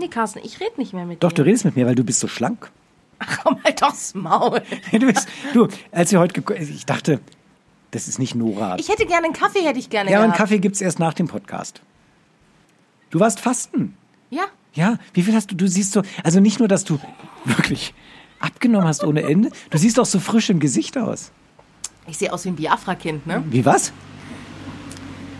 Nee, Carsten, ich rede nicht mehr mit Doch, dir. du redest mit mir, weil du bist so schlank. Komm halt aufs Maul. Du, bist, du als wir heute ich dachte, das ist nicht Nora. Ich hätte gerne einen Kaffee, hätte ich gerne ja, aber einen. Kaffee gibt's erst nach dem Podcast. Du warst fasten. Ja, Ja, wie viel hast du? Du siehst so, also nicht nur, dass du wirklich abgenommen hast ohne Ende, du siehst auch so frisch im Gesicht aus. ich sehe aus wie ein Biafra-Kind, ne? Wie was?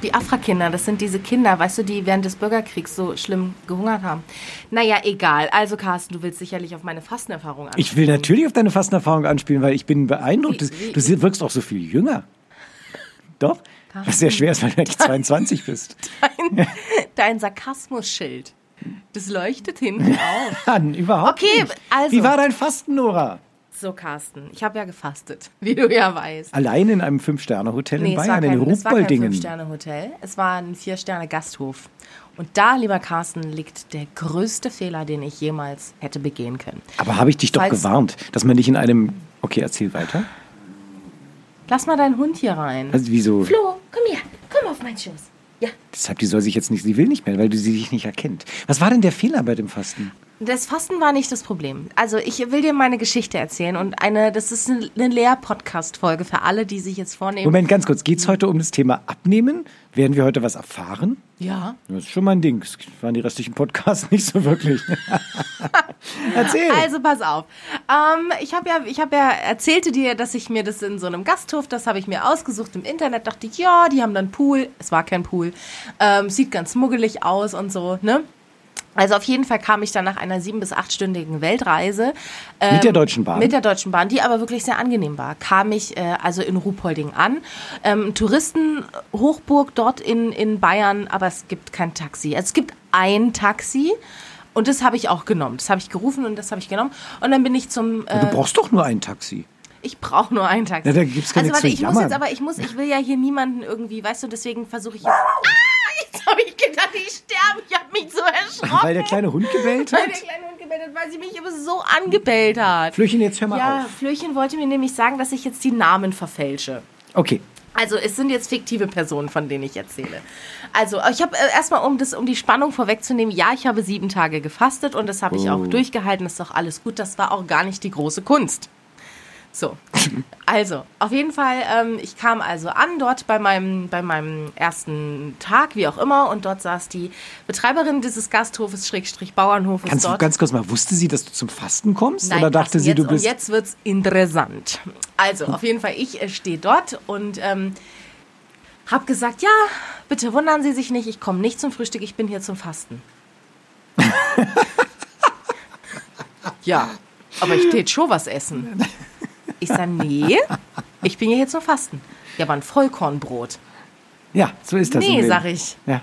Biafra-Kinder, das sind diese Kinder, weißt du, die während des Bürgerkriegs so schlimm gehungert haben. Naja, egal. Also, Carsten, du willst sicherlich auf meine Fastenerfahrung an. Ich will natürlich auf deine Fastenerfahrung anspielen, weil ich bin beeindruckt. Wie- wie- Du wirkst auch so viel jünger. Doch? Was sehr schwer ist, weil du eigentlich 22 bist. Dein, dein Sarkasmus-Schild. Das leuchtet hinten auf. Mann, überhaupt Okay, nicht. also- Wie war dein Fasten, Nora? So, Carsten, ich habe ja gefastet, wie du ja weißt. Allein in einem Fünf-Sterne-Hotel in es war Bayern, in kein, es war kein Ruhpoldingen. Fünf-Sterne-Hotel. Es war ein Vier-Sterne-Gasthof. Und da, lieber Carsten, liegt der größte Fehler, den ich jemals hätte begehen können. Aber habe ich dich doch Falls- gewarnt, dass man nicht in einem... Okay, erzähl weiter. Lass mal deinen Hund hier rein. Also wieso? Flo, komm her, komm auf meinen Schoß. Ja. Deshalb, die soll sich jetzt nicht, sie will nicht mehr, weil du sie dich nicht erkennt. Was war denn der Fehler bei dem Fasten? Das Fasten war nicht das Problem. Also ich will dir meine Geschichte erzählen und eine, das ist eine, Lehr-Podcast-Folge für alle, die sich jetzt vornehmen. Moment, ganz kurz. Geht's heute um das Thema Abnehmen? Werden wir heute was erfahren? Ja. Das ist schon mein Ding. Das waren die restlichen Podcasts nicht so wirklich. Erzähl. Also pass auf. Ähm, ich habe ja, ich habe ja erzählte dir, dass ich mir das in so einem Gasthof, das habe ich mir ausgesucht im Internet. Dachte ich, ja, die haben dann Pool. Es war kein Pool. Ähm, sieht ganz muggelig aus und so, ne? Also auf jeden Fall kam ich dann nach einer sieben- bis achtstündigen Weltreise. ähm, Mit der Deutschen Bahn? Mit der Deutschen Bahn, die aber wirklich sehr angenehm war. Kam ich äh, also in Ruhpolding an. Ähm, Touristenhochburg dort in, in Bayern, aber es gibt kein Taxi. Also es gibt ein Taxi. Und das habe ich auch genommen. Das habe ich gerufen und das habe ich genommen. Und dann bin ich zum. du Äh, brauchst doch nur ein Taxi. ich brauche nur ein Taxi. Ja, da gibt's gar also warte, ich muss jetzt aber, ich muss, ich will ja hier niemanden irgendwie, weißt du, deswegen versuche ich jetzt. Ah, jetzt habe ich gedacht, ich sterbe. Ich habe mich so erschrocken. Weil der kleine Hund gebellt Weil hat? der kleine Hund gebellt hat, weil sie mich immer so angebellt hat. Flöchen, jetzt hör mal Ja, auf. Flöchen wollte mir nämlich sagen, dass ich jetzt die Namen verfälsche. Okay. Also es sind jetzt fiktive Personen, von denen ich erzähle. Also ich habe äh, erstmal, um das, um die Spannung vorwegzunehmen, ja, ich habe sieben Tage gefastet und das habe ich auch durchgehalten. Das ist doch alles gut. Das war auch gar nicht die große Kunst. So, also auf jeden Fall, ähm, ich kam also an dort bei meinem, bei meinem ersten Tag, wie auch immer, und dort saß die Betreiberin dieses Gasthofes, Schrägstrich Bauernhofes Kannst du dort. ganz kurz mal, wusste sie, dass du zum Fasten kommst? Nein, oder dachte Carsten, sie, jetzt, du bist. Und jetzt wird's interessant. Also, auf jeden Fall, ich äh, stehe dort und ähm, habe gesagt, ja, bitte wundern Sie sich nicht, ich komme nicht zum Frühstück, ich bin hier zum Fasten. ja, aber ich tät schon was essen. Ich sage, nee, ich bin hier zum Fasten. Ja, aber ein Vollkornbrot. ja, so ist das. Nee, sag ich. Ja.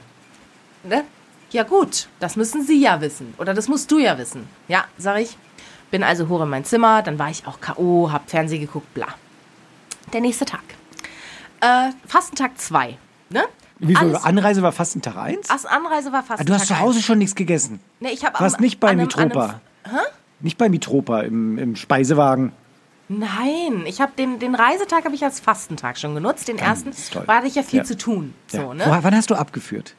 Ne? Ja gut, das müssen Sie ja wissen. Oder das musst du ja wissen. Ja, sag ich. Bin also hoch in mein Zimmer, dann war ich auch K.O., hab Fernsehen geguckt, bla. Der nächste Tag. Äh, Fastentag 2. Ne? Wieso? Alles- Anreise war Fastentag 1? As Anreise war Ah, Fastentag du hast zu Hause schon nichts gegessen. Nee, ich hab Du warst am- nicht bei Mitropa. einem- Nicht bei Mitropa im, im Speisewagen. Nein, ich habe den, den Reisetag habe ich als Fastentag schon genutzt. Den ersten hatte ich ja viel Ja. zu tun. So, Ja. ne? Wo, wann hast du abgeführt?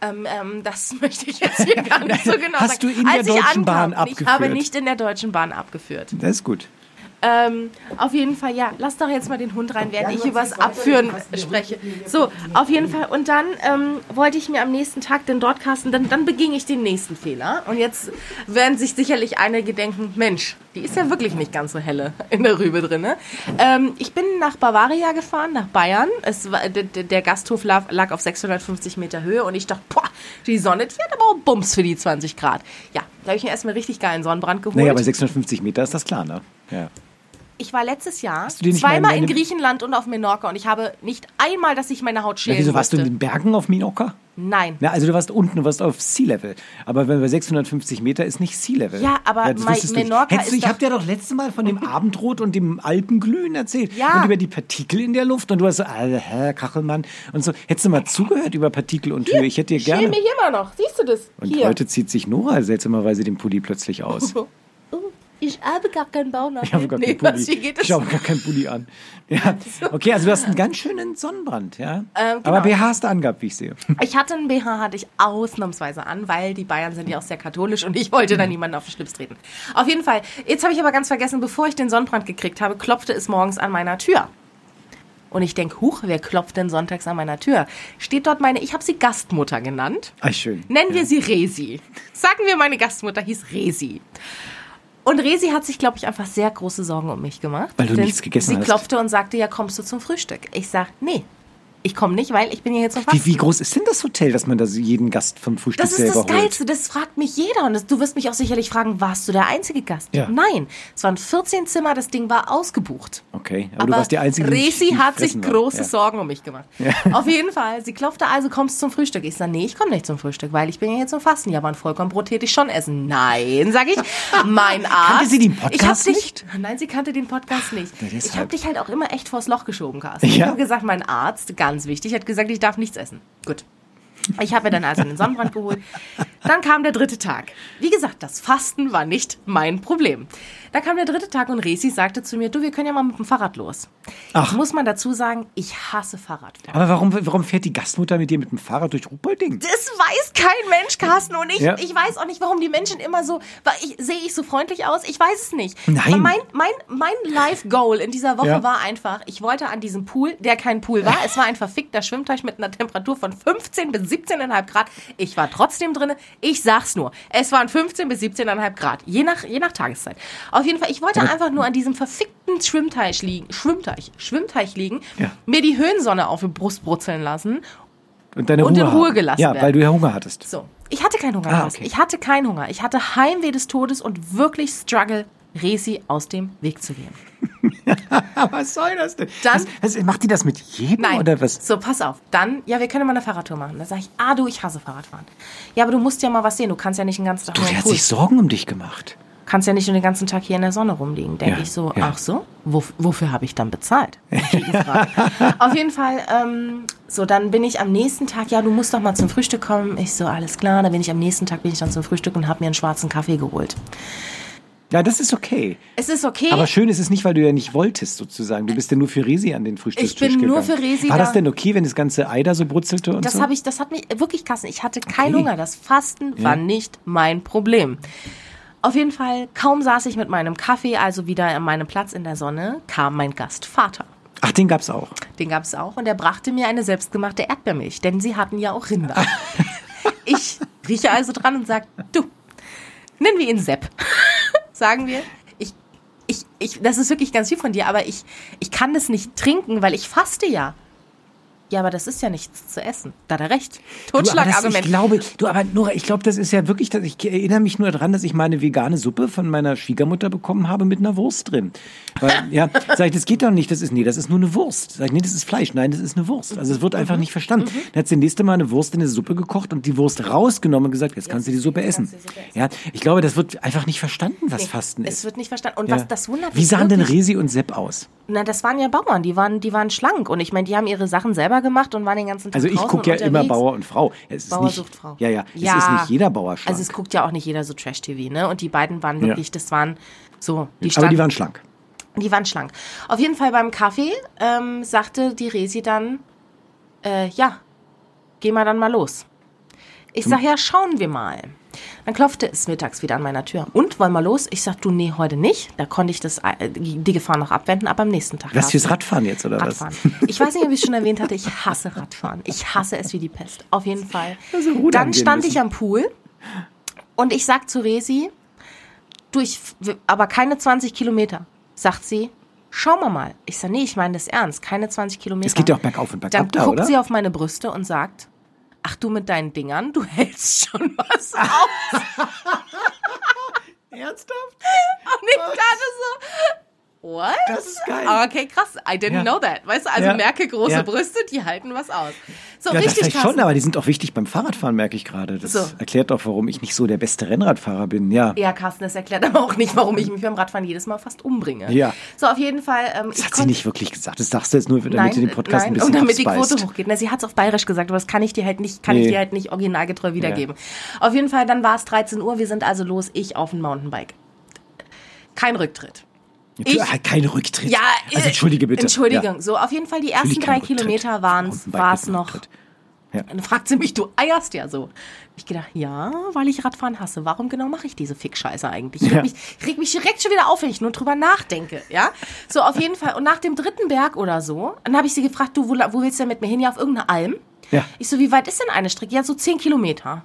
Ähm, ähm, das möchte ich jetzt hier gar nicht so genau Hast sagen. du in der Als ich Deutschen Bahn ankam, Ich abgeführt? habe nicht in der Deutschen Bahn abgeführt. Das ist gut. Ähm, auf jeden Fall, ja, lass doch jetzt mal den Hund rein, während ich über das Abführen spreche. So, auf jeden Fall. Und dann ähm, wollte ich mir am nächsten Tag den dort casten, dann, dann beging ich den nächsten Fehler. Und jetzt werden sich sicherlich einige denken, Mensch, die ist ja wirklich nicht ganz so helle in der Rübe drin. Ne? Ähm, ich bin nach Bavaria gefahren, nach Bayern. Es war, der, Gasthof lag, auf 650 Meter Höhe und ich dachte, boah, die Sonne, hat aber auch Bums für die 20 Grad. Ja, da habe ich mir erstmal richtig geilen Sonnenbrand geholt. Naja, bei 650 Meter ist das klar, ne? Ja. Ich war letztes Jahr du zweimal in Griechenland und auf Menorca und ich habe nicht einmal, dass ich meine Haut Ja, schälen wieso warst du in musste. den Bergen auf Minorca? Nein. Na, also du warst unten, du warst auf Sea Level. Aber wenn wir 650 Meter ist nicht Sea Level. Ja, aber du nicht. Menorca du, ist Ich habe dir doch letztes Mal von dem Abendrot und dem Alpenglühen erzählt. Ja. Und über die Partikel in der Luft. Und du hast so, äh, Herr Kachelmann. Und so. Hättest du mal zugehört über Partikel und Höhe? Ich hätte dir gerne. Schäme mich immer noch. Siehst du das? Und Hier. heute zieht sich Nora seltsamerweise den Pulli plötzlich aus. Ich habe gar keinen Bauch Ich habe gar nee, keinen Pulli. Ich habe gar keinen Pulli an. Ja. Okay, also du hast einen ganz schönen Sonnenbrand, ja? Ähm, Aber genau. BH hast du angehabt, wie ich sehe. Ich hatte einen BH, hatte ich ausnahmsweise an, weil die Bayern sind ja auch sehr katholisch und ich wollte da Mhm. niemanden auf den Schlips treten. Auf jeden Fall. Jetzt habe ich aber ganz vergessen, bevor ich den Sonnenbrand gekriegt habe, klopfte es morgens an meiner Tür. Und ich denke, huch, wer klopft denn sonntags an meiner Tür? Steht dort meine, ich habe sie Gastmutter genannt. Ah, schön. Nennen wir sie Resi. Sagen wir, meine Gastmutter hieß Resi. Und Resi hat sich, glaube ich, einfach sehr große Sorgen um mich gemacht. Weil du nichts gegessen sie hast. klopfte und sagte, ja, kommst du zum Frühstück? Ich sag, nee, ich komme nicht, weil ich bin ja jetzt zum Fasten. Wie, wie groß ist denn das Hotel, dass man da jeden Gast vom Frühstück Das ist das holt? Geilste, das fragt mich jeder. Und das, du wirst mich auch sicherlich fragen, warst du der einzige Gast? Ja. Nein, es waren 14 Zimmer, das Ding war ausgebucht. Okay, aber, du warst die Einzige, Resi hat sich große Ja. Sorgen um mich gemacht. Auf jeden Fall. Sie klopfte also, kommst zum Frühstück. Ich sage, nee, ich komme nicht zum Frühstück, weil ich bin ja jetzt zum Fasten. Ja, aber ein Vollkornbrot hätte ich schon essen. Nein, sage ich. Mein Arzt. sie den Podcast dich, nicht? Nein, sie kannte den Podcast nicht. Na, Ich habe dich halt auch immer echt vors Loch geschoben, Carsten. Ich Ja. habe gesagt, mein Arzt, ganz wichtig, hat gesagt, ich darf nichts essen. Gut. Ich habe mir dann also den Sonnenbrand geholt. Dann kam der dritte Tag. Wie gesagt, das Fasten war nicht mein Problem. Dann kam der dritte Tag und Resi sagte zu mir, du, wir können ja mal mit dem Fahrrad los. Ach. Muss man dazu sagen, ich hasse Fahrradfahren. Aber warum, warum fährt die Gastmutter mit dir mit dem Fahrrad durch Ruhpolding? Das weiß kein Mensch, Carsten. Und ich, Ja. ich weiß auch nicht, warum die Menschen immer so. sehe ich so freundlich aus? Ich weiß es nicht. Nein. Aber Mein, mein, mein Life-Goal in dieser Woche Ja. war einfach, ich wollte an diesem Pool, der kein Pool war. Es war ein verfickter Schwimmteich mit einer Temperatur von 15 bis 17,5 Grad. Ich war trotzdem drinne. Ich sag's nur. Es waren 15 bis 17,5 Grad. Je nach, je nach Tageszeit. Auf jeden Fall, ich wollte einfach nur an diesem verfickten Schwimmteich liegen. Schwimmteich. Schwimmteich liegen. Ja. Mir die Höhensonne auf die Brust brutzeln lassen. Und deine Und Ruhe in Ruhe gelassen Ja, werden. weil du ja Hunger hattest. So, ich hatte keinen Hunger. Ah, okay. Ich hatte keinen Hunger. Ich hatte Heimweh des Todes und wirklich Struggle, Resi aus dem Weg zu gehen. was soll das denn? Dann- was, was, macht die das mit jedem Nein. oder was? So, pass auf. Dann, ja, wir können mal eine Fahrradtour machen. Da sage ich, ah, du, ich hasse Fahrradfahren. Ja, aber du musst ja mal was sehen. Du kannst ja nicht den ganzen Tag Du, der hat Pool. sich Sorgen um dich gemacht. Kannst ja nicht nur den ganzen Tag hier in der Sonne rumliegen. Denke Ja, ich so, ja. ach so, wo, wofür habe ich dann bezahlt? Auf jeden Fall, ähm, so, dann bin ich am nächsten Tag, ja, du musst doch mal zum Frühstück kommen. Ich so, alles klar. Dann bin ich am nächsten Tag, bin ich dann zum Frühstück und habe mir einen schwarzen Kaffee geholt. Ja, das ist okay. Es ist okay. Aber schön ist es nicht, weil du ja nicht wolltest, sozusagen. Du bist ja nur für Resi an den Frühstückstisch Ich bin gegangen. nur für Resi War das da. denn okay, wenn das ganze Ei da so brutzelte und Das so? habe ich, das hat mich wirklich Kassen. Ich hatte keinen Okay. Hunger. Das Fasten war nicht mein Problem. Auf jeden Fall, kaum saß ich mit meinem Kaffee, also wieder an meinem Platz in der Sonne, kam mein Gastvater. Ach, den gab's auch. Den gab es auch und er brachte mir eine selbstgemachte Erdbeermilch, denn sie hatten ja auch Rinder. ich rieche also dran und sage, du, nennen wir ihn Sepp. Sagen wir. Ich, ich, ich, das ist wirklich ganz viel von dir, aber ich, ich kann das nicht trinken, weil ich faste ja. Ja, aber das ist ja nichts zu essen. Da hat er recht. Das, Totschlagargument. ich glaube, du, aber Nora, ich glaube, das ist ja wirklich, dass ich erinnere mich nur daran, dass ich mal eine vegane Suppe von meiner Schwiegermutter bekommen habe mit einer Wurst drin. Weil, ja, sag ich, das geht doch nicht, das ist, nee, das ist nur eine Wurst. Sag ich, nee, das ist Fleisch. Nein, das ist eine Wurst. Also es wird einfach Mhm. nicht verstanden. Dann hat sie nächste Mal eine Wurst in eine Suppe gekocht und die Wurst rausgenommen und gesagt, jetzt kannst du die Suppe essen. die Suppe essen. Ja, ich glaube, das wird einfach nicht verstanden, was Fasten es ist. wird nicht verstanden. Und Ja. was das wundert Wie sahen denn wirklich- Resi und Sepp aus? Na, das waren ja Bauern, die waren, die waren schlank. Und ich meine, die haben ihre Sachen selber gemacht und waren den ganzen Tag Also ich gucke ja und immer unterwegs. Bauer und Frau. Es ist Bauer nicht, sucht Frau. Ja, ja. Es Ja. ist nicht jeder Bauer schlank. Also es guckt ja auch nicht jeder so Trash-TV, ne? Und die beiden waren Ja. wirklich, das waren so, die aber standen, die waren schlank. die waren schlank. Auf jeden Fall beim Kaffee ähm, sagte die Resi dann, äh, ja, geh mal dann mal los. Ich sag, ja, schauen wir mal. Dann klopfte es mittags wieder an meiner Tür. Und, wollen wir los? Ich sag, du, nee, heute nicht. Da konnte ich das, äh, die Gefahr noch abwenden, aber am nächsten Tag. Was fürs Radfahren jetzt, oder Radfahren. was? Ich weiß nicht, ob ich es schon erwähnt hatte, ich hasse Radfahren. Ich hasse es wie die Pest. Auf jeden Fall. Also Dann stand müssen. ich am Pool und ich sag zu Resi, du, ich, aber keine 20 Kilometer. Sagt sie, schau mal mal. Ich sag, nee, ich meine das ernst, keine 20 Kilometer. Es geht ja auch bergauf und bergab Dann da, guckt oder? sie auf meine Brüste und sagt, ach du mit deinen Dingern, du hältst schon was auf. Ernsthaft? Und ich dachte so, what? Das ist geil. Okay, krass. I didn't Ja. know that. Weißt du, also Ja. merke große Ja. Brüste, die halten was aus. So, Ja, das richtig vielleicht Carsten. schon, aber die sind auch wichtig beim Fahrradfahren, merke ich gerade. Das So. erklärt auch, warum ich nicht so der beste Rennradfahrer bin. Ja. Ja, Carsten, das erklärt aber auch nicht, warum ich mich beim Radfahren jedes Mal fast umbringe. Ja. So, auf jeden Fall. Ähm, Das ich hat sie nicht wirklich gesagt. Das sagst du jetzt nur, damit nein, du den Podcast nein, ein bisschen und damit die abspeist. Quote hochgeht. Na, sie hat es auf Bayerisch gesagt, aber das kann ich dir halt nicht, kann ich Nee. dir halt nicht originalgetreu wiedergeben. Auf jeden Fall, dann war es 13 Uhr, wir sind also los, ich auf dem Mountainbike. Kein Rücktritt. Ich- Ah, kein Rücktritt. Ja, also äh, entschuldige bitte. Entschuldigung. Ja. So, auf jeden Fall die ersten drei Rücktritt. Kilometer waren es noch. Ja. Dann fragt sie mich, du eierst ja so. Ich gedacht, ja, weil ich Radfahren hasse. Warum genau mache ich diese Fickscheiße eigentlich? Ich Ja. reg, mich, reg mich direkt schon wieder auf, wenn ich nur drüber nachdenke. Ja, so auf jeden Fall. Und nach dem dritten Berg oder so, dann habe ich sie gefragt, du, wo, wo willst du denn mit mir hin? Ja, auf irgendeine Alm. Ja. Ich so, wie weit ist denn eine Strecke? Ja, so zehn Kilometer.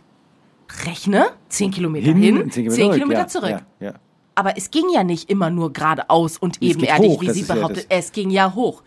Rechne, zehn Kilometer hin, zehn Kilometer, ja, zurück. Ja, ja. Aber es ging ja nicht immer nur geradeaus und Es ebenerdig, hoch, wie sie ist ja behauptet. es ging ja hoch.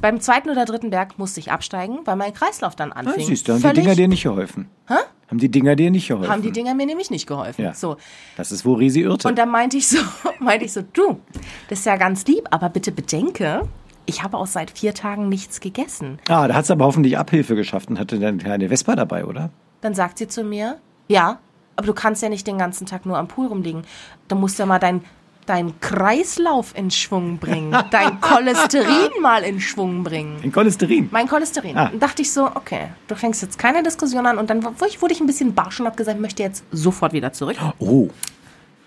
Beim zweiten oder dritten Berg musste ich absteigen, weil mein Kreislauf dann Ja, anfing. siehst du, haben die Dinger dir nicht geholfen. Hä? Haben die Dinger dir nicht geholfen. haben die Dinger mir nämlich nicht geholfen. Ja. So. Das ist, wo Risi irrte. Und dann meinte ich so, meinte ich so, du, das ist ja ganz lieb, aber bitte bedenke, ich habe auch seit vier Tagen nichts gegessen. ah, da hat sie aber hoffentlich Abhilfe geschafft und hatte dann eine Vespa dabei, oder? Dann sagt sie zu mir, ja, aber du kannst ja nicht den ganzen Tag nur am Pool rumliegen. Du musst ja mal dein, dein Kreislauf in Schwung bringen, dein Cholesterin mal in Schwung bringen. In Cholesterin. Mein Cholesterin. Ah. Dann dachte ich so, okay, du fängst jetzt keine Diskussion an und dann wurde ich, ein bisschen barsch und habe gesagt, ich möchte jetzt sofort wieder zurück. Oh,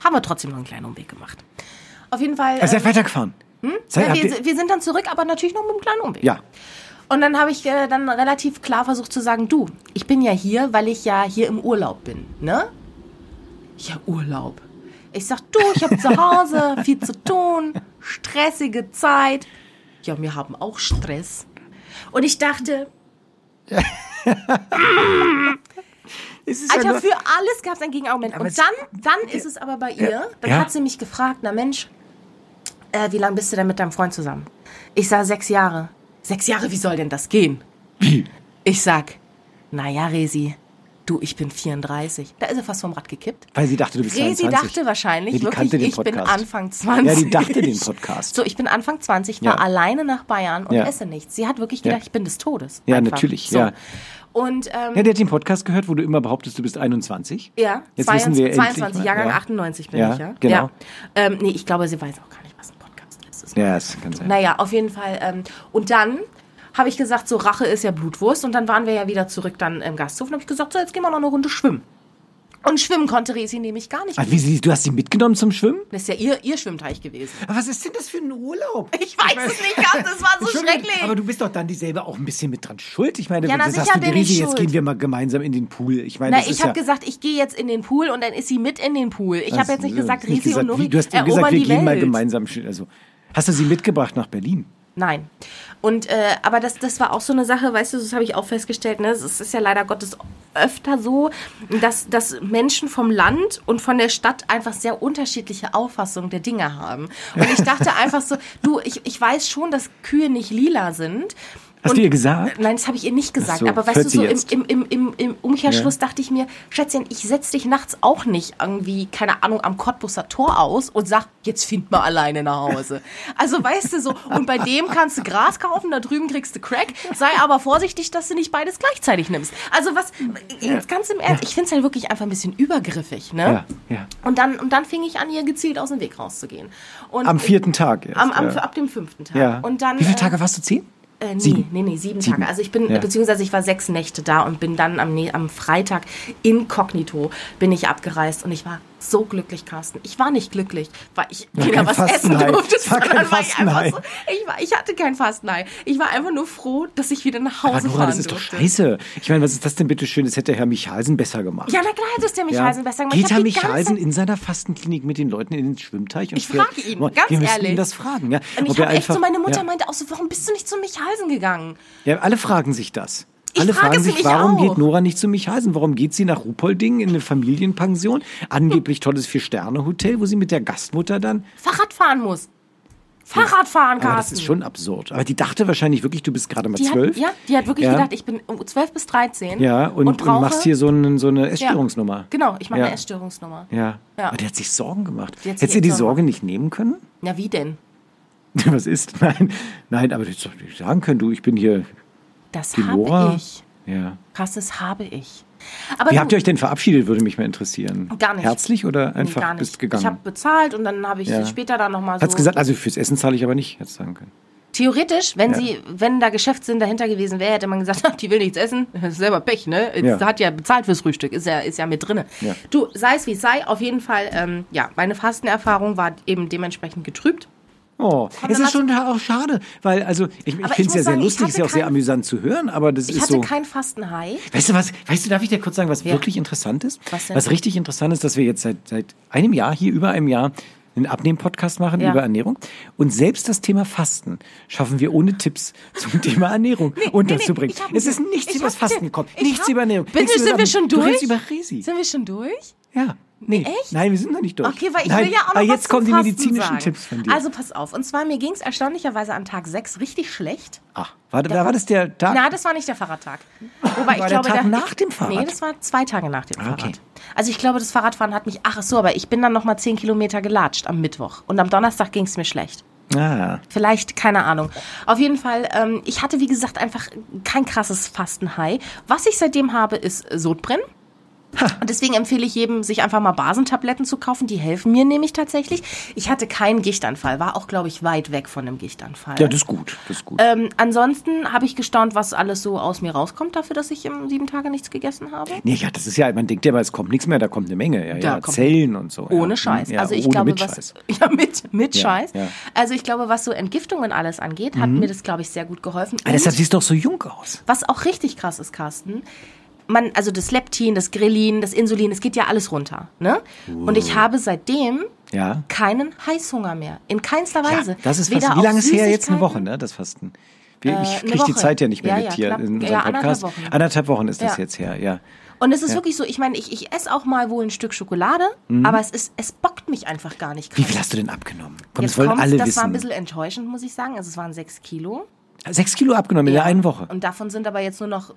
Haben wir trotzdem noch einen kleinen Umweg gemacht. Auf jeden Fall. also ähm, seid weitergefahren. Seid, ja, habt wir, wir sind dann zurück, aber natürlich noch mit einem kleinen Umweg. ja. Und dann habe ich äh, dann relativ klar versucht zu sagen, du, ich bin ja hier, weil ich ja hier im Urlaub bin, ne? Ja, Urlaub. Ich sag, du, ich habe zu Hause viel zu tun, stressige Zeit. Ja, wir haben auch Stress. Und ich dachte, ja Alter, nur- für alles gab es ein Gegenargument. Und dann, dann ist es aber bei ihr, dann Ja. hat sie mich gefragt, na Mensch, äh, wie lange bist du denn mit deinem Freund zusammen? Ich sag, sechs Jahre. Sechs Jahre, wie soll denn das gehen? Wie? Ich sag, naja, Resi, du, ich bin 34. Da ist er fast vom Rad gekippt. Weil sie dachte, du bist Resi 22. dachte wahrscheinlich Nee, wirklich, ich bin. Anfang 20. Ja, die dachte den Podcast. So, ich bin Anfang 20, Ja. war alleine nach Bayern und Ja. esse nichts. Sie hat wirklich gedacht, Ja. ich bin des Todes. Ja, Einfach. natürlich, So. ja. Und ähm, Ja, der hat den Podcast gehört, wo du immer behauptest, du bist 21. Ja, Jetzt 22, wissen wir endlich 22 mal, Jahrgang ja. 98 bin Ja, ich, ja. genau. Ja. Ähm, nee, ich glaube, sie weiß auch gar nicht, was ein Podcast ist. Ja, das kann sein. Naja, auf jeden Fall. Ähm, und dann habe ich gesagt, so Rache ist ja Blutwurst. Und dann waren wir ja wieder zurück dann im Gasthof. Und habe ich gesagt, so jetzt gehen wir noch eine Runde schwimmen. Und schwimmen konnte Resi nämlich gar nicht. Ah, wie, sie- du hast sie mitgenommen zum Schwimmen? Das ist ja ihr, ihr Schwimmteich gewesen. Aber was ist denn das für ein Urlaub? Ich weiß es nicht, Gast, das war so Entschuldigung, schrecklich. Aber du bist doch dann dieselbe auch ein bisschen mit dran schuld. Ich meine, Ja, na das sicher hast du bin die ich Risi, jetzt schuld. gehen wir mal gemeinsam in den Pool. Ich meine, Na, das ich ist habe ja, gesagt, ich gehe jetzt in den Pool und dann ist sie mit in den Pool. Ich habe Also, jetzt nicht äh, gesagt, gesagt, und Nori wie, Du hast erobern gesagt, wir die gehen mal Welt. gemeinsam. schön- Also, hast du sie mitgebracht nach Berlin? Nein. Und äh, aber das, das war auch so eine Sache, weißt du, das habe ich auch festgestellt, ne? Es ist ja leider Gottes öfter so, dass, dass Menschen vom Land und von der Stadt einfach sehr unterschiedliche Auffassungen der Dinge haben. Und ich dachte einfach so, du, ich, ich weiß schon, dass Kühe nicht lila sind. Hast Und- du ihr gesagt? Nein, das habe ich ihr nicht gesagt. so, aber weißt du, so im, jetzt. im, im, im, Umkehrschluss Ja. dachte ich mir, Schätzchen, ich setze dich nachts auch nicht irgendwie, keine Ahnung, am Cottbusser Tor aus und sag, jetzt find mal alleine nach Hause. Also weißt du so, und bei dem kannst du Gras kaufen, da drüben kriegst du Crack, sei aber vorsichtig, dass du nicht beides gleichzeitig nimmst. Also was, jetzt ganz im Ernst, ich finde es halt wirklich einfach ein bisschen übergriffig, ne? Ja, ja. Und dann, und dann fing ich an, ihr gezielt aus dem Weg rauszugehen. Und Am vierten Tag erst. am, am, ja. ab dem fünften Tag. ja. Und dann, Wie viele äh, Tage warst du? Zehn? Äh, nee, Sieben. nee, nee, sieben, Sieben. Tage. Also ich bin, Ja. beziehungsweise ich war sechs Nächte da und bin dann am, am Freitag inkognito bin ich abgereist und ich war so glücklich, Carsten. Ich war nicht glücklich, weil ich War weder was essen durfte, war sondern war ich einfach so, ich, war, ich hatte kein Fastenei. Ich war einfach nur froh, dass ich wieder nach Aber Hause Nora, fahren das ist doch durfte. scheiße. Ich meine, was ist das denn bitte schön? Das hätte Herr Michalsen besser gemacht. Ja, na klar hätte es der Ja. Michalsen besser gemacht. Geht Herr die Michalsen in seiner Fastenklinik mit den Leuten in den Schwimmteich? Und Ich frage ihn, ganz Wir müssen ehrlich. ihn das fragen. Ja? Und ich habe echt so, meine Mutter ja. meinte auch so, warum bist du nicht zu Michalsen gegangen? Ja, alle fragen sich das. Alle frage fragen sich, warum auch. geht Nora nicht zu Michalsen? Warum geht sie nach Ruhpolding in eine Familienpension? Angeblich tolles Vier-Sterne-Hotel, wo sie mit der Gastmutter dann. Fahrrad fahren muss. Fahrrad fahren, Aber das Carsten. ist schon absurd. Aber die dachte wahrscheinlich wirklich, du bist gerade mal die zwölf. Hat, ja, die hat wirklich Ja. gedacht, ich bin um 12 bis 13. Ja, und, und, brauche, machst hier so, einen, so eine Essstörungsnummer. Genau, ich mache Ja. eine Essstörungsnummer. Ja. Ja. Aber der hat sich Sorgen gemacht. Die Hättest du die Sorgen Sorge nicht nehmen können? Na, wie denn? Was ist? Nein, nein, aber du hättest doch nicht sagen können, du, ich bin hier Das habe ich. Ja. Carsten, das habe ich. Aber Wie du- habt ihr euch denn verabschiedet, würde mich mal interessieren. Gar nicht. Herzlich oder Nee, einfach gar nicht. bist gegangen? Ich habe bezahlt und dann habe ich Ja. später dann nochmal so. Hat's gesagt, also fürs Essen zahle ich aber nicht, hätte sagen können. Theoretisch, wenn Ja. sie, wenn da Geschäftssinn dahinter gewesen wäre, hätte man gesagt, ach, die will nichts essen, das ist selber Pech, ne? Ja. hat ja bezahlt fürs Frühstück, ist ja, ist ja mit drinne. Ja. Du, sei es wie es sei, auf jeden Fall, ähm, ja, meine Fastenerfahrung war eben dementsprechend getrübt. Oh, es ist schon auch schade, weil also ich, ich ich finde es ja sehr sagen, ich lustig, ist hatte ja auch sehr kein- amüsant zu hören, aber das Ich ist hatte so. kein Fastenhai. Weißt du was? Weißt du, darf ich dir kurz sagen, was Ja. wirklich interessant ist? Was denn? richtig interessant ist, dass wir jetzt seit seit einem Jahr hier über einem Jahr einen Abnehmen-Podcast machen Ja. über Ernährung und selbst das Thema Fasten schaffen wir ohne Tipps zum Thema Ernährung unterzubringen. ich hab es ist nichts ich über das Fasten gekommen, Ich nichts hab- über Ernährung. Bitte, sind wir schon Du redest durch? über Resi. Sind wir schon durch? Ja. Nee. echt? Nein, wir sind noch nicht durch. Okay, weil ich Nein, will ja auch noch aber jetzt kommen die medizinischen sagen. Tipps von dir. Also pass auf, und zwar mir ging es erstaunlicherweise an Tag 6 richtig schlecht. Ach, war, da war das der Tag. Na, das war nicht der Fahrradtag. Wobei ich War der glaube, Tag der, nach dem Fahrrad? Nee, das war zwei Tage nach dem Ah, okay. Fahrrad. Also ich glaube, das Fahrradfahren hat mich, ach so, aber ich bin dann nochmal 10 Kilometer gelatscht am Mittwoch. Und am Donnerstag ging es mir schlecht. Ah, Vielleicht, keine Ahnung. Auf jeden Fall, ähm, ich hatte, wie gesagt, einfach kein krasses Fastenhai. Was ich seitdem habe, ist Sodbrennen. Und deswegen empfehle ich jedem, sich einfach mal Basentabletten zu kaufen. Die helfen mir nämlich tatsächlich. Ich hatte keinen Gichtanfall, war auch, glaube ich, weit weg von einem Gichtanfall. ja, das ist gut. Das ist gut. ähm, ansonsten habe ich gestaunt, was alles so aus mir rauskommt, dafür, dass ich ähm, sieben Tage nichts gegessen habe. Nee, ja, das ist ja, man denkt ja, aber es kommt nichts mehr, da kommt eine Menge. Ja, ja, Zellen und so. Ohne ja. Scheiß. Also ich ohne glaube, mit was Scheiß. ja mit mit Scheiß. Also ich glaube, was so Entgiftungen alles angeht, hat mir das glaube ich sehr gut geholfen. Ah, deshalb Und siehst du doch so jung aus. was auch richtig krass ist, Carsten, man also das Leptin, das Grelin, das Insulin, es geht ja alles runter, ne? Und ich habe seitdem Ja. keinen Heißhunger mehr, in keinster Weise. Ja, das ist Weder fast, wie lange ist her? Jetzt eine Woche, ne? Das Fasten. Äh, ich eine kriege die. Zeit ja nicht mehr Ja, mit ja, hier knapp. in unserem Ja, anderthalb Podcast. Wochen. Anderthalb Wochen ist das Ja. jetzt her, ja. Und es ist wirklich so, ich meine, ich, ich esse auch mal wohl ein Stück Schokolade, aber es ist, es bockt mich einfach gar nicht. Mhm. Wie krass. viel hast du denn abgenommen? Komm, Jetzt das wollen alle das wissen. war ein bisschen enttäuschend, muss ich sagen. Also es waren sechs Kilo. Sechs Kilo abgenommen in der einen Woche. Und davon sind aber jetzt nur noch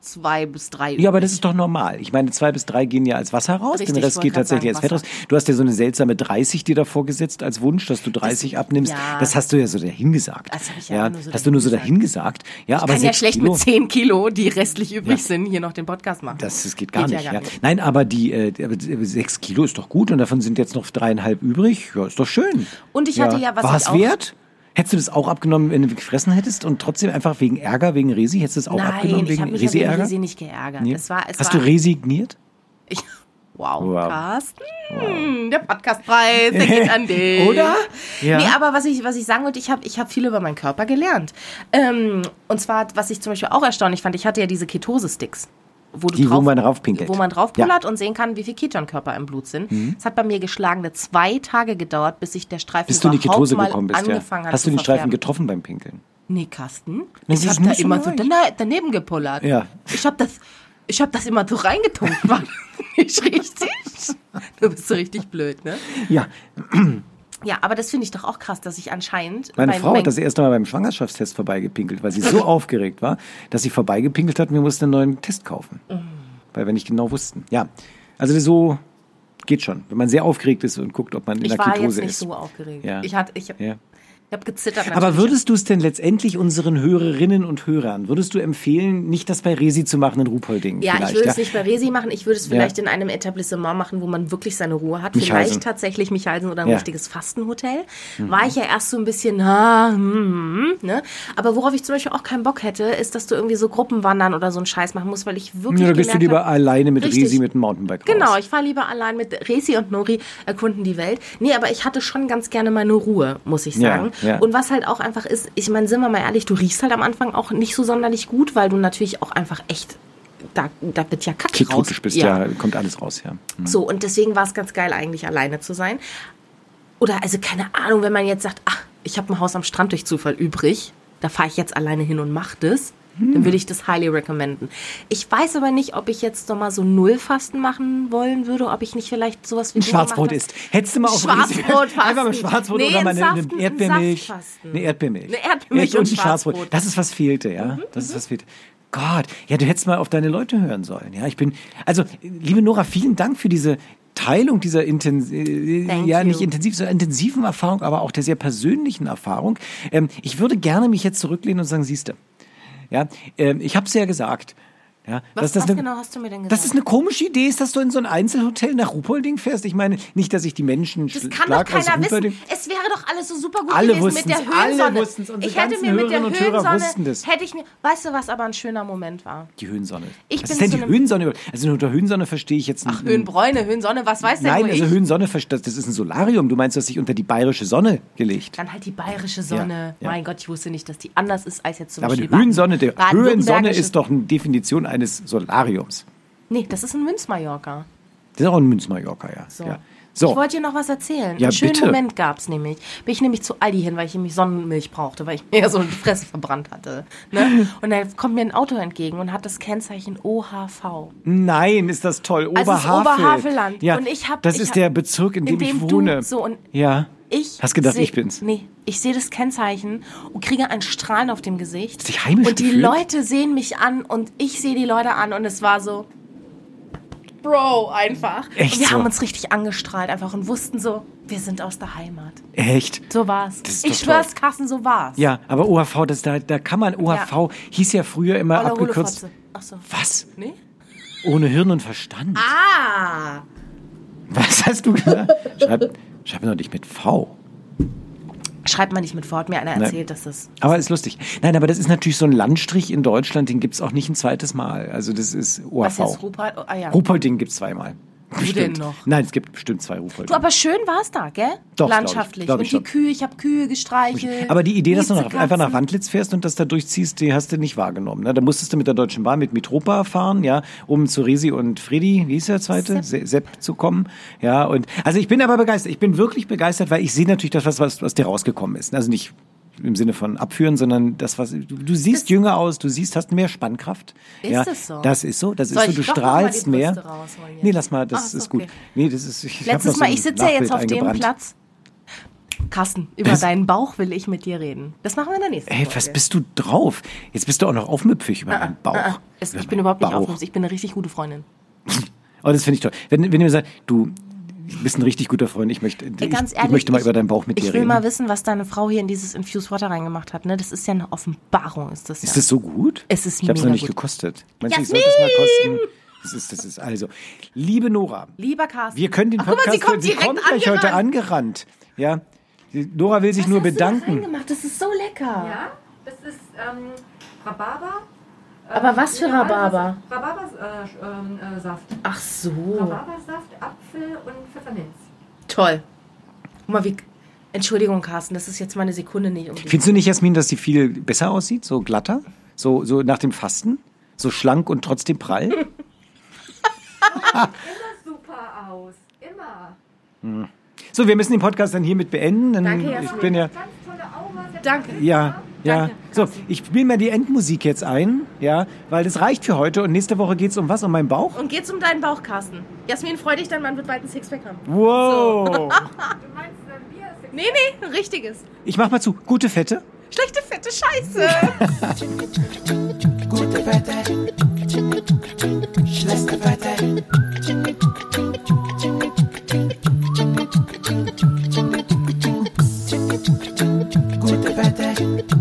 zwei bis drei. Ja, aber das ist doch normal. Ich meine, zwei bis drei gehen ja als Wasser raus, Richtig, den Rest ich geht tatsächlich sagen, als Fett raus. Du hast ja so eine seltsame 30 dir davor gesetzt als Wunsch, dass du 30 abnimmst. ja. Das hast du ja so dahingesagt. Das hab ich ja nur so hast du nur so dahingesagt. Ja, aber kann ja schlecht Kilo, mit zehn Kilo, die restlich übrig sind, hier noch den Podcast machen. Das, das geht gar Geht ja nicht. gar ja. nicht. Nein, aber die äh, sechs Kilo ist doch gut und davon sind jetzt noch dreieinhalb übrig. Ja, ist doch schön. Und ich hatte ja, was War ich es auch- wert? Hättest du das auch abgenommen, wenn du gefressen hättest und trotzdem einfach wegen Ärger, wegen Resi, hättest du das auch Nein, abgenommen ich wegen habe mich ja wegen Resi-Ärger? Resi nicht geärgert. Nee? Es war, es Hast war, du resigniert? Ich, wow, Wow. Carsten, der Podcastpreis, der geht an dich. Oder? Ja. Nee, aber was ich, was ich sagen wollte, ich habe ich hab viel über meinen Körper gelernt. Ähm, und zwar, was ich zum Beispiel auch erstaunlich fand, ich hatte ja diese Ketose-Sticks. Wo, du Die, wo drauf, man draufpinkelt. Wo man drauf Ja. Mhm. und sehen kann, wie viel Ketonkörper im Blut sind. Es hat bei mir geschlagene zwei Tage gedauert, bis sich der Streifen Bis du in die Ketose mal gekommen bist, ja. angefangen hat Hast du den Streifen verfärben. getroffen beim Pinkeln? Nee, Carsten. Das ich habe da so immer so leicht. dana- daneben gepullert. Ja. Ich habe das, ich hab das immer so reingetunkt. War nicht richtig? Du bist so richtig blöd, ne? Ja, Ja, aber das finde ich doch auch krass, dass ich anscheinend. meine mein- Frau hat das erste Mal beim Schwangerschaftstest vorbeigepinkelt, weil sie so aufgeregt war, dass sie vorbeigepinkelt hat und wir mussten einen neuen Test kaufen. Weil wir nicht genau wussten. Ja, also so geht schon. Wenn man sehr aufgeregt ist und guckt, ob man in Ich der war jetzt Ketose nicht ist. so aufgeregt. Ja. Ich, hatte, ich, Ja. Ich habe gezittert. Aber natürlich. würdest du es denn letztendlich unseren Hörerinnen und Hörern, würdest du empfehlen, nicht das bei Resi zu machen in Ruhpolding? Ja, ich würde es nicht bei Resi machen. Ich würde es vielleicht Ja. in einem Etablissement machen, wo man wirklich seine Ruhe hat. Michalsen. Vielleicht tatsächlich Michalsen oder ein Ja. Mhm. richtiges Fastenhotel. War ich ja erst so ein bisschen, ha, hm, hm, ne? Aber worauf ich zum Beispiel auch keinen Bock hätte, ist, dass du irgendwie so Gruppenwandern oder so einen Scheiß machen musst, weil ich wirklich Ja, da gehst du lieber hab- alleine mit Richtig. Resi mit dem Mountainbike raus. Genau, ich fahre lieber allein mit Resi und Nori erkunden die Welt. Nee, aber ich hatte schon ganz gerne meine Ruhe, muss ich Ja, sagen. Ja. Und was halt auch einfach ist, ich meine, sind wir mal ehrlich, du riechst halt am Anfang auch nicht so sonderlich gut, weil du natürlich auch einfach echt, da, da wird ja Kacke raus. Bist, ja. kommt alles raus, ja. Mhm. So, und deswegen war es ganz geil, eigentlich alleine zu sein. Oder also keine Ahnung, wenn man jetzt sagt, ach, ich habe ein Haus am Strand durch Zufall übrig, da fahre ich jetzt alleine hin und mache das, Hm. dann würde ich das highly recommenden. Ich weiß aber nicht, ob ich jetzt nochmal so Nullfasten machen wollen würde, ob ich nicht vielleicht sowas wie Ein Schwarzbrot isst. Hättest du mal auf Schwarzbrotfasten. Einfach mal Schwarzbrot Nee, oder mal ein eine, eine Saft- Erdbeermilch. Eine Erdbeermilch. Eine Erdbeermilch und und ein Schwarzbrot. Schwarzbrot. Das ist was fehlte, ja. Das ist was fehlte. Gott, ja, du hättest mal auf deine Leute hören sollen. Ja, ich bin, also, liebe Nora, vielen Dank für diese Teilung dieser intens äh, Thank ja you. nicht intensiv, sondern intensiven Erfahrung, aber auch der sehr persönlichen Erfahrung. Ähm, ich würde gerne mich jetzt zurücklehnen und sagen, siehste, ja, ähm, ich habe es ja gesagt. Ja, Was, das was eine, genau hast du mir denn gesagt? dass es eine komische Idee ist, dass du in so ein Einzelhotel nach Ruhpolding fährst. Ich meine, nicht, dass ich die Menschen das kann doch keiner wissen. Es wäre doch alles so super gut Alle gewesen mit der wussten's, alle Höhensonne. wussten's, unsere ich hätte mir mit der Höhensonne, hätte ich mir, weißt du, was aber ein schöner Moment war? Die Höhensonne. Ich was bin ist denn die Höhensonne? Also unter Höhensonne verstehe ich jetzt Ach, Höhenbräune, Höhensonne, was weiß denn Nein, also ich? Höhensonne, das ist ein Solarium. Du meinst, du hast dich unter die bayerische Sonne gelegt. Dann halt die bayerische Sonne. Ja, ja. Mein Gott, ich wusste nicht, dass die anders ist als jetzt zum Aber die Beispiel Höhensonne, der Baden- Höhensonne ist doch eine Definition eines Solariums. Nee, das ist ein Münzmallorca. Das ist auch ein Münzmallorca, ja. So. ja. Ich So, wollte dir noch was erzählen. Ja, Einen schönen bitte. Moment gab es nämlich. Bin ich nämlich zu Aldi hin, weil ich nämlich Sonnenmilch brauchte, weil ich mir ja so eine Fresse verbrannt hatte. Ne? Und dann kommt mir ein Auto entgegen und hat das Kennzeichen OHV. nein, ist das toll. Also Oberhavel. Oberhavelland. Ja, Und ich hab- das ich ist hab- der Bezirk, in dem, in dem ich du wohne. so und ja. Ich Hast gedacht, seh- ich bin's? Nee, ich sehe das Kennzeichen und kriege ein Strahlen auf dem Gesicht. Sich heimisch und die gefühlt? Leute sehen mich an und ich sehe die Leute an und es war so. Bro, einfach. Echt und wir so? haben uns richtig angestrahlt einfach und wussten so, wir sind aus der Heimat. Echt? So war's. Ich schwör's, Carsten, so war's. Ja, aber OHV, das, da, da kann man, OHV hieß ja früher immer Olle abgekürzt. Ach so. Was? Nee? Ohne Hirn und Verstand? Ah! Was hast du gesagt? Schreib, schreib mir doch nicht mit V. Schreibt man nicht mit Wort, mir einer erzählt, dass das. Aber ist lustig. Nein, aber das ist natürlich so ein Landstrich in Deutschland, den gibt's auch nicht ein zweites Mal. Also das ist Was OHV. jetzt Ruppert? Oh, ah ja. Ruhpolding gibt's zweimal. Bestimmt. denn noch? Nein, es gibt bestimmt zwei Ruhpolding. Du, aber schön war's da, gell? Doch, glaub ich. Landschaftlich. Glaub ich und die schon. Kühe, ich habe Kühe gestreichelt. Aber die Idee, dass du nach, einfach nach Wandlitz fährst und das da durchziehst, die hast du nicht wahrgenommen. Ne? Da musstest du mit der Deutschen Bahn, mit Mitropa fahren, ja, um zu Resi und Freddy, wie hieß der zweite? Sepp. Se Sepp zu kommen. Ja, und also ich bin aber begeistert. Ich bin wirklich begeistert, weil ich sehe natürlich das, was, was, was dir rausgekommen ist. Also nicht im Sinne von abführen, sondern das, was du, du siehst jünger aus, du siehst, hast mehr Spannkraft. Ist ja, es so? Das ist so, das Soll ist so, du strahlst mehr. Nee, lass mal, das Ach, ist ist gut. okay. Nee, das ist ich Letztes Mal, ich sitze ja jetzt auf dem. Platz. Carsten, über Was? deinen Bauch will ich mit dir reden. Das machen wir in der nächsten Ey, Folge. was bist du drauf? Jetzt bist du auch noch aufmüpfig über meinen Bauch. Ah, ah. Es, Über ich bin überhaupt nicht Bauch. aufmerksam. Ich bin eine richtig gute Freundin. Oh, das finde ich toll. Wenn, wenn ihr mir sagt, du bist ein richtig guter Freund, ich möchte, Ey, ich, ganz ich ehrlich, möchte mal ich- über deinen Bauch mit Ich dir will reden. mal wissen, was deine Frau hier in dieses Infused Water reingemacht hat. Ne? Das ist ja eine Offenbarung, ist das ja. ist das so gut? Es ist ich habe es noch nicht gut. gekostet. Meinst du, ich sollte es mal kosten? Das ist, das ist also. Liebe Nora, Lieber Carsten. wir können den Ach, guck mal, Podcast, sie kommt sie kommt gleich heute angerannt. Ja. Nora will sich nur Was hast du da bedanken. reingemacht? Das ist so lecker. Ja, das ist ähm, Rhabarber. Aber was für Rhabarber? Rhabarbersaft. Äh, ähm, äh. Ach so. Rhabarbersaft, Apfel und Pfefferminz. Toll. Guck mal, wie. Entschuldigung, Carsten, das ist jetzt mal eine Sekunde nicht um. Findest du nicht, Jasmin, dass sie viel besser aussieht? So glatter? So, so nach dem Fasten? So schlank und trotzdem prall? Immer super aus. Immer. So, wir müssen den Podcast dann hiermit beenden. Dann Danke, ich Jasmin. bin ja. Ganz tolle Aura. Danke. Ja, ja. Danke, So, ich spiele mir die Endmusik jetzt ein, ja, weil das reicht für heute und nächste Woche geht's um was? Um meinen Bauch? Und geht's um deinen Bauch, Carsten? Jasmin, freu dich dann, man wird bald ein Sixpack haben. Wow! Du meinst äh, Bier? ist- Nee, nee, ein richtiges. Ich mach mal zu. Gute Fette. Schlechte, fette Scheiße. Gute Wette, schlechte Wette. Gute Wette.